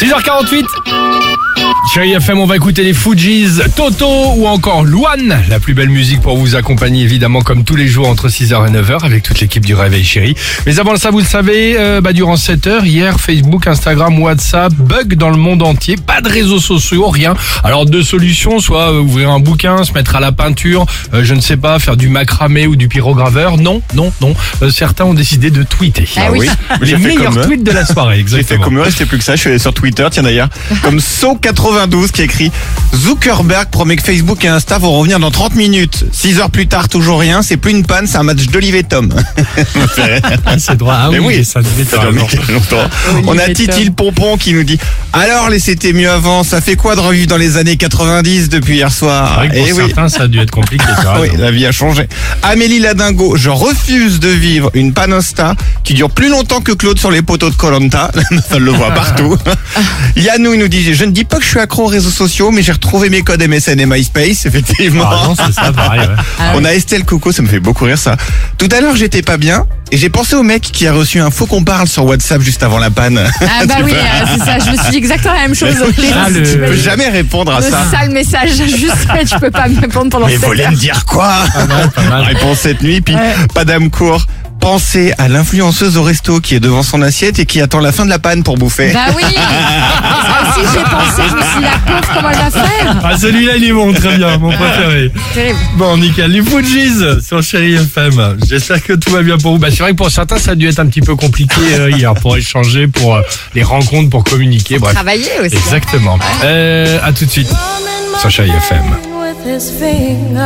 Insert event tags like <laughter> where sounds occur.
6h48 Chérie FM, on va écouter les Fujis, Toto ou encore Luan. La plus belle musique pour vous accompagner évidemment comme tous les jours entre 6h et 9h avec toute l'équipe du Réveil Chérie. Mais avant ça, vous le savez, euh, bah, durant 7h, hier, Facebook, Instagram, WhatsApp, bug dans le monde entier. Pas de réseaux sociaux, rien. Alors deux solutions, soit euh, ouvrir un bouquin, se mettre à la peinture, euh, je ne sais pas, faire du macramé ou du pyrograveur. Non, non, non. Euh, certains ont décidé de tweeter. Ah oui. <laughs> Les J'ai meilleurs tweets de la soirée, J'ai fait exactement. comme eux, c'était plus que ça. Je suis allé sur Twitter, tiens d'ailleurs, <laughs> comme So92 qui écrit Zuckerberg promet que Facebook et Insta vont revenir dans 30 minutes. 6 heures plus tard, toujours rien. C'est plus une panne, c'est un match d'Olive et Tom. <laughs> Ah, c'est droit. Ah Mais oui, oui. ça devait Ça mettre longtemps. On a Titi le pompon qui nous dit Alors les c'était mieux avant, ça fait quoi de revivre dans les années 90 depuis hier C'est soir vrai que pour Eh oui. certains, ça a dû être compliqué. as <laughs> Oui, la vie a changé. Amélie Ladingo, je refuse de vivre une panosta qui dure plus longtemps que Claude sur les poteaux de Colanta. <laughs> Ça le voit partout. <laughs> Yannou, il nous dit, je ne dis pas que je suis accro aux réseaux sociaux, mais j'ai retrouvé mes codes MSN et MySpace, effectivement. Ah non, c'est ça, pareil. ouais. On a Estelle Coco, ça me fait beaucoup rire ça. Tout à l'heure, j'étais pas bien et j'ai pensé au mec qui a reçu un faux qu'on parle sur WhatsApp juste avant la panne. Ah <laughs> bah oui, euh, c'est ça. Je me suis dit exactement la même <laughs> chose. Ah, le- tu peux jamais répondre à le ça. sale message, <laughs> juste tu peux pas me répondre pendant Mais sept voulez me dire quoi Pas pas mal. Réponse cette nuit, puis Ouais. Madame Cour. Pensez à l'influenceuse au resto qui est devant son assiette et qui attend la fin de la panne pour bouffer. Bah oui. <laughs> Ça aussi j'ai pensé, je me suis dit la pauvre comment elle va faire. Ah, celui-là, il est bon, très bien, mon préféré. Terrible. Bon, nickel. Les Fujis sur Chéri FM. J'espère que tout va bien pour vous. Bah, c'est vrai que pour certains, ça a dû être un petit peu compliqué euh, hier pour échanger, pour euh, les rencontres, pour communiquer. Bref. Travailler aussi. Exactement. Euh, à tout de suite sur Chéri FM. with his fingers.